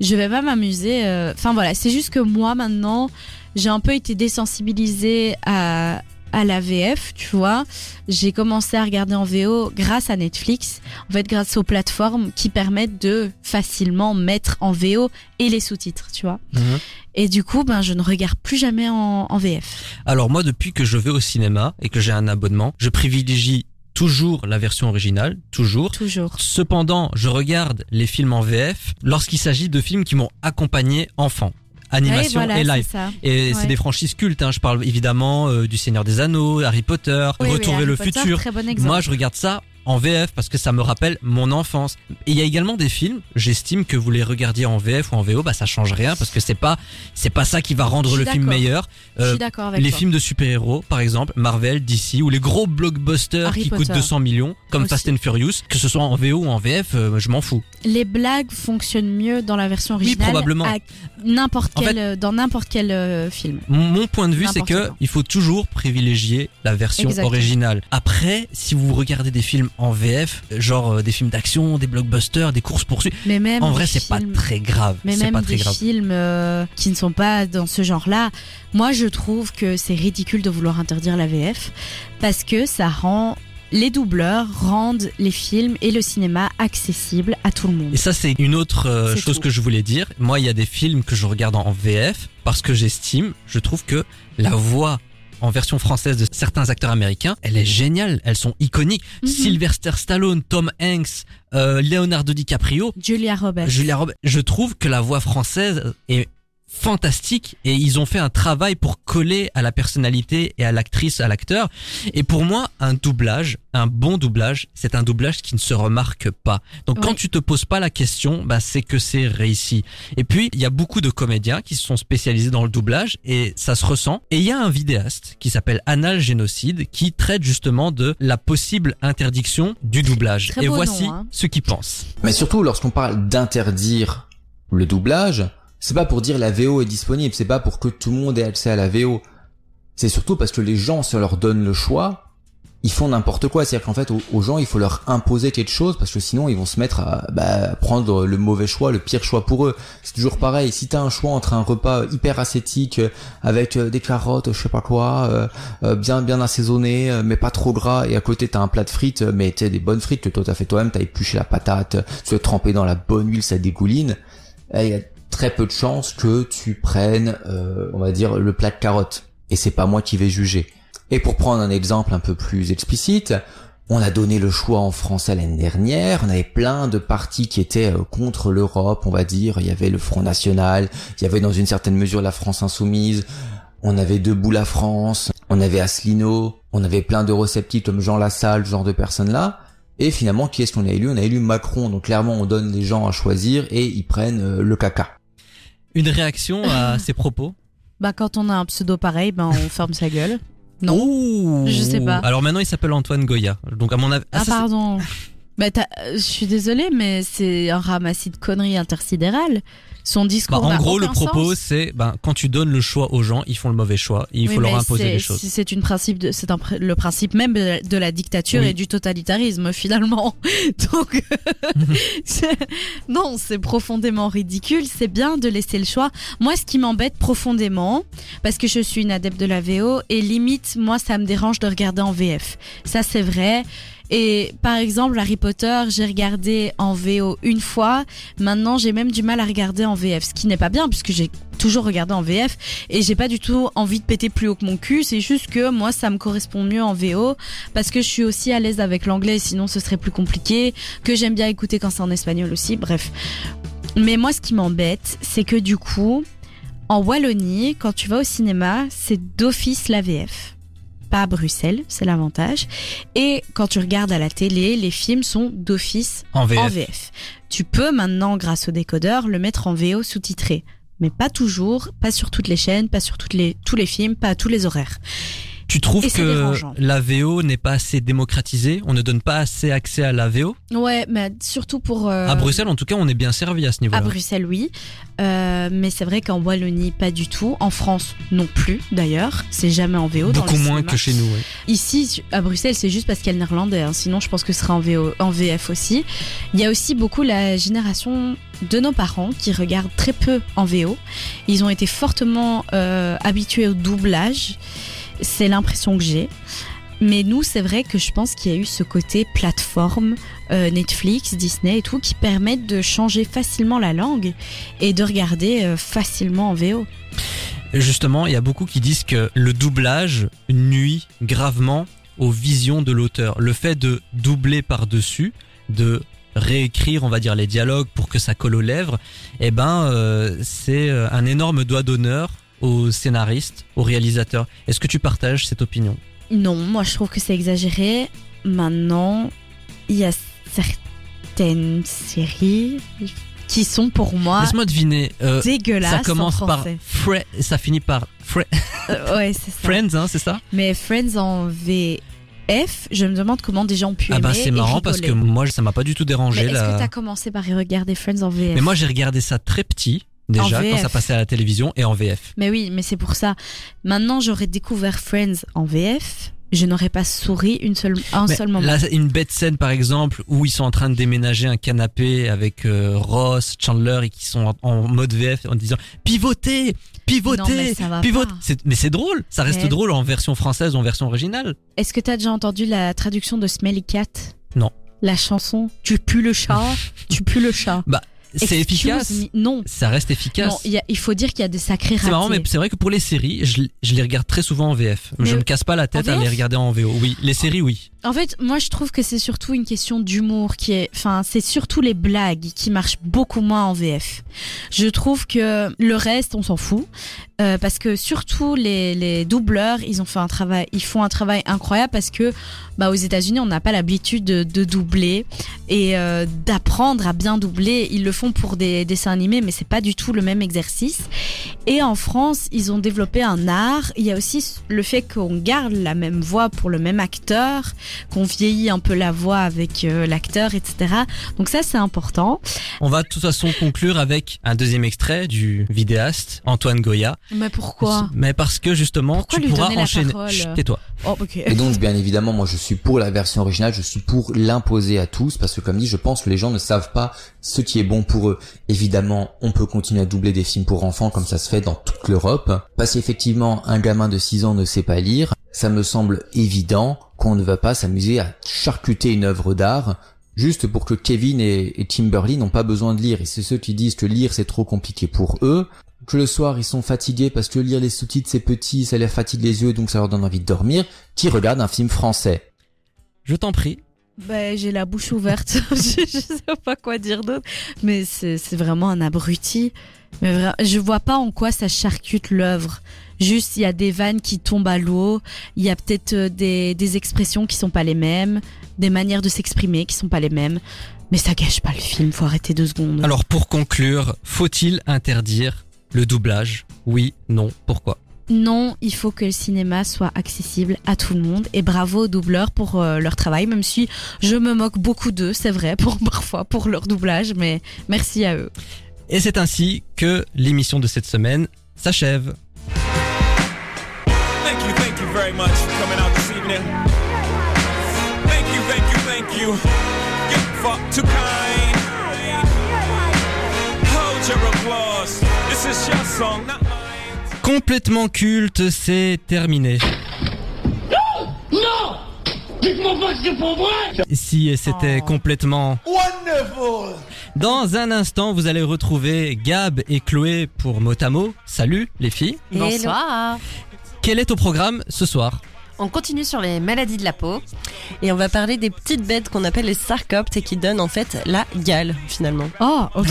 Je vais pas m'amuser. euh, Enfin voilà, c'est juste que moi maintenant, j'ai un peu été désensibilisée à à la VF, tu vois. J'ai commencé à regarder en VO grâce à Netflix. En fait, grâce aux plateformes qui permettent de facilement mettre en VO et les sous-titres, tu vois. Mhm. Et du coup, ben, je ne regarde plus jamais en, en VF. Alors moi, depuis que je vais au cinéma et que j'ai un abonnement, je privilégie toujours la version originale, toujours. Toujours. Cependant, je regarde les films en VF lorsqu'il s'agit de films qui m'ont accompagné enfant. Animation voilà, et live. Et Ouais. c'est des franchises cultes. Hein. Je parle évidemment euh, du Seigneur des Anneaux, Harry Potter, Oui, Harry le Potter, futur. Bon. Moi, je regarde ça en VF parce que ça me rappelle mon enfance. Et il y a également des films, j'estime que vous les regardiez en VF ou en VO, bah ça change rien parce que c'est pas c'est pas ça qui va rendre le film meilleur. je Euh, suis d'accord avec les toi. films de super-héros, par exemple, Marvel, DC, ou les gros blockbusters Harry qui Potter. coûtent 200 millions, comme Aussi. Fast and Furious, que ce soit en VO ou en VF, euh, je m'en fous. Les blagues fonctionnent mieux dans la version Oui, originale. probablement. à n'importe quel, fait- euh, dans n'importe quel euh, film. Mon- point de vue, c'est que quand. il faut toujours privilégier la version Exactement. originale. Après, si vous regardez des films en VF, genre euh, des films d'action, des blockbusters, des courses poursuites, Mais même en des vrai, c'est pas très grave. Mais même pas des très grave. films euh, qui ne sont pas dans ce genre-là, moi je trouve que c'est ridicule de vouloir interdire la VF parce que ça rend les doubleurs rendent les films et le cinéma accessibles à tout le monde. Et ça, c'est une autre euh, chose tout. que je voulais dire. Moi, il y a des films que je regarde en VF parce que j'estime, je trouve que la voix en version française de certains acteurs américains, elle est géniale, elles sont iconiques. Mhm. Sylvester Stallone, Tom Hanks, euh, Leonardo DiCaprio, Julia Roberts. Julia Roberts. Je trouve que la voix française est fantastique et ils ont fait un travail pour coller à la personnalité et à l'actrice, à l'acteur. Et pour moi, un doublage, un bon doublage, c'est un doublage qui ne se remarque pas. Donc quand tu te poses pas la question, bah c'est que c'est réussi. Et puis il y a beaucoup de comédiens qui se sont spécialisés dans le doublage et ça se ressent. Et il y a un vidéaste qui s'appelle Anal Génocide qui traite justement de la possible interdiction du doublage. Très et voici nom, hein. ce qu'il pense. Mais surtout, lorsqu'on parle d'interdire le doublage, c'est pas pour dire la VO est disponible, c'est pas pour que tout le monde ait accès à la VO. C'est surtout parce que les gens, si on leur donne le choix, ils font n'importe quoi. C'est-à-dire qu'en fait, aux, gens, il faut leur imposer quelque chose parce que sinon, ils vont se mettre à, bah, prendre le mauvais choix, le pire choix pour eux. C'est toujours pareil. Si t'as un choix entre un repas hyper ascétique euh, avec euh, des carottes, je sais pas quoi, euh, bien bien assaisonné, mais pas trop gras, et à côté t'as un plat de frites, mais t'as des bonnes frites que toi t'as fait toi-même, t'as épluché la patate, tu l'as trempé dans la bonne huile, ça dégouline. Eh, très peu de chances que tu prennes, euh, on va dire, le plat de carottes. Et c'est pas moi qui vais juger. Et pour prendre un exemple un peu plus explicite, on a donné le choix en français l'année dernière. On avait plein de partis qui étaient euh, contre l'Europe, on va dire. Il y avait le Front National, il y avait dans une certaine mesure la France Insoumise. On avait Debout la France, on avait Asselineau, on avait plein d'eurosceptiques comme Jean Lassalle, ce genre de personnes-là. Et finalement, qui est-ce qu'on a élu? On a élu Macron. Donc clairement, on donne les gens à choisir et ils prennent euh, le caca. Une réaction à *laughs* ces propos Bah quand on a un pseudo pareil, ben on ferme sa gueule. Non. Ouh. Je sais pas. Alors maintenant, il s'appelle Antoine Goya. Donc à mon avis, Ah, ça, c'est- pardon. Bah, euh, je suis désolée, mais c'est un ramassis de conneries intersidérales. Son Bah, discours. en n'a gros, le propos, c'est ben, quand tu donnes le choix aux gens, ils font le mauvais choix. Et il Oui, faut leur imposer les choses. c'est- une principe, c'est le principe même de la, dictature Oui. et du totalitarisme *laughs* finalement. Donc, *laughs* non, c'est profondément ridicule. C'est bien de laisser le choix. Moi, ce qui m'embête profondément, parce que je suis une adepte de la VO et limite, moi, ça me dérange de regarder en VF. Ça, c'est vrai. Et par exemple, Harry Potter, j'ai regardé en VO une fois. Maintenant, j'ai même du mal à regarder en VF, ce qui n'est pas bien puisque j'ai toujours regardé en VF et j'ai pas du tout envie de péter plus haut que mon cul. C'est juste que moi, ça me correspond mieux en VO parce que je suis aussi à l'aise avec l'anglais. Sinon, ce serait plus compliqué. Que j'aime bien écouter quand c'est en espagnol aussi. Bref. Mais moi, ce qui m'embête, c'est que du coup, en Wallonie, quand tu vas au cinéma, c'est d'office la VF. Pas à Bruxelles, c'est l'avantage. Et quand tu regardes à la télé, les films sont d'office En VF. en VF. Tu peux maintenant, grâce au décodeur, le mettre en VO sous-titré. Mais pas toujours, pas sur toutes les chaînes, pas sur toutes les, tous les films, pas à tous les horaires. Tu trouves que la VO n'est pas assez démocratisée? On ne donne pas assez accès à la VO Ouais, mais surtout pour... euh, À Bruxelles, en tout cas, on est bien servi à ce À niveau-là. Bruxelles, oui. Euh, mais c'est vrai qu'en Wallonie, pas du tout. En France, non plus, d'ailleurs. C'est jamais en VO. Beaucoup moins cinéma. que chez nous. ouais. Ici, à Bruxelles, c'est juste parce qu'il y a le néerlandais. hein. Sinon, je pense que ce sera en, VO, en VF aussi. Il y a aussi beaucoup la génération de nos parents qui regardent très peu en VO. Ils ont été fortement euh, habitués au doublage. C'est l'impression que j'ai. Mais nous, c'est vrai que je pense qu'il y a eu ce côté plateforme, euh, Netflix, Disney et tout, qui permettent de changer facilement la langue et de regarder euh, facilement en VO. Justement, il y a beaucoup qui disent que le doublage nuit gravement aux visions de l'auteur. Le fait de doubler par-dessus, de réécrire, on va dire, les dialogues pour que ça colle aux lèvres, eh ben, euh, c'est un énorme doigt d'honneur aux scénaristes, aux réalisateurs. Est-ce que tu partages cette opinion? Non, moi je trouve que c'est exagéré. Maintenant, il y a certaines séries qui sont pour moi Laisse-moi deviner. euh, dégueulasses ça commence en par et ça finit par Fre- Euh, ouais, c'est ça. Friends, hein, c'est ça? Mais Friends en VF, je me demande comment des gens ont pu Ah bah aimer c'est et marrant parce que moi ça m'a pas du tout dérangé. est-ce là. que t'as commencé par y regarder Friends en VF Mais moi j'ai regardé ça très petit déjà quand ça passait à la télévision et en VF. Mais oui, mais c'est pour ça. Maintenant, j'aurais découvert Friends en VF. Je n'aurais pas souri une seule, un Mais seul moment. Là, une bête scène par exemple où ils sont en train de déménager un canapé avec euh, Ross, Chandler et qui sont en, en mode VF en disant pivotez, pivotez, Non, mais. C'est- drôle, ça reste Mais- drôle en version française ou en version originale. Est-ce que t'as déjà entendu la traduction de Smelly Cat? Non. La chanson Tu pues le chat, tu pues le chat. C'est efficace, me- Non. ça reste Non, efficace. il y a- il faut dire qu'il y a des sacrés ratés. C'est marrant, mais c'est vrai que pour les séries, je, je les regarde très souvent en VF. Mais je me casse pas la tête à les regarder en VO. Oui, les séries, oui. En fait, moi, je trouve que c'est surtout une question d'humour qui est, enfin, c'est surtout les blagues qui marchent beaucoup moins en VF. Je trouve que le reste, on s'en fout, euh, parce que surtout les, les doubleurs, ils ont fait un travail, ils font un travail incroyable parce que, bah, aux États-Unis, on n'a pas l'habitude de, de doubler et euh, d'apprendre à bien doubler. Ils le font pour des dessins animés, mais c'est pas du tout le même exercice. Et en France, ils ont développé un art. Il y a aussi le fait qu'on garde la même voix pour le même acteur qu'on vieillit un peu la voix avec euh, l'acteur, etc. Donc ça, c'est important. On va de toute façon conclure avec un deuxième extrait du vidéaste Antoine Goya. Mais pourquoi? Mais parce que justement, Pourquoi tu lui pourras enchaîner. tais-toi. Oh, ok. Et donc, bien évidemment, moi, je suis pour la version originale, je suis pour l'imposer à tous, parce que comme dit, je pense que les gens ne savent pas ce qui est bon pour eux. Évidemment, on peut continuer à doubler des films pour enfants, comme ça se fait dans toute l'Europe, parce qu'effectivement, un gamin de 6 ans ne sait pas lire. Ça me semble évident qu'on ne va pas s'amuser à charcuter une œuvre d'art juste pour que Kevin et, et Timberly n'ont pas besoin de lire. Et c'est ceux qui disent que lire c'est trop compliqué pour eux, que le soir ils sont fatigués parce que lire les sous-titres c'est petit, ça leur fatigue les yeux donc ça leur donne envie de dormir, qui regardent un film français. Je t'en prie. Ben, j'ai la bouche ouverte. *laughs* je, je sais pas quoi dire d'autre. Mais c'est c'est vraiment un abruti. Mais vra- je vois pas en quoi ça charcute l'œuvre. Juste, il y a des vannes qui tombent à l'eau. Il y a peut-être euh, des, des expressions qui sont pas les mêmes. Des manières de s'exprimer qui sont pas les mêmes. Mais ça gâche pas le film. Faut arrêter deux secondes. Alors pour conclure, faut-il interdire le doublage? Oui, non, pourquoi? Non, il faut que le cinéma soit accessible à tout le monde et bravo aux doubleurs pour euh, leur travail, même si je me moque beaucoup d'eux, c'est vrai, pour *laughs* parfois pour leur doublage, mais merci à eux. Et c'est ainsi que l'émission de cette semaine s'achève. Very much for coming out this evening. Thank you, thank you, thank you. You're far too kind. Hold your applause. This is your song, not mine. Complètement culte, c'est terminé. Non Dites-moi pas que c'est pas vrai Si c'était Oh. complètement Wonderful Dans un instant, vous allez retrouver Gab et Chloé pour Motamo. Salut les filles. Bonsoir. Quel est au programme ce soir On continue sur les maladies de la peau. Et on va parler des petites bêtes qu'on appelle les sarcoptes et qui donnent en fait la gale finalement. Oh, ok.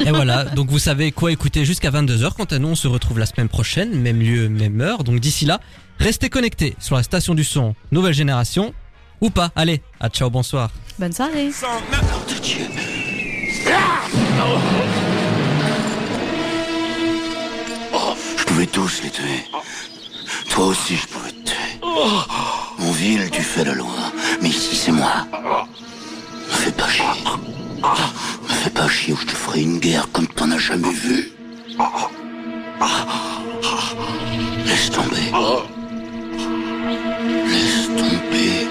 *laughs* Et voilà, donc vous savez quoi écouter jusqu'à 22h. Quant à nous, on se retrouve la semaine prochaine, même lieu, même heure. Donc d'ici là, restez connectés sur la station du son Nouvelle Génération. Ou pas. Allez, à ciao, bonsoir. Bonne soirée. Not Je pouvais tous les tuer. Toi aussi, je pouvais te tuer. Mon ville, tu fais la loi. Mais ici, c'est moi. Me fais pas chier. Me fais pas chier ou je te ferai une guerre comme t'en as jamais vu. Laisse tomber. Laisse tomber.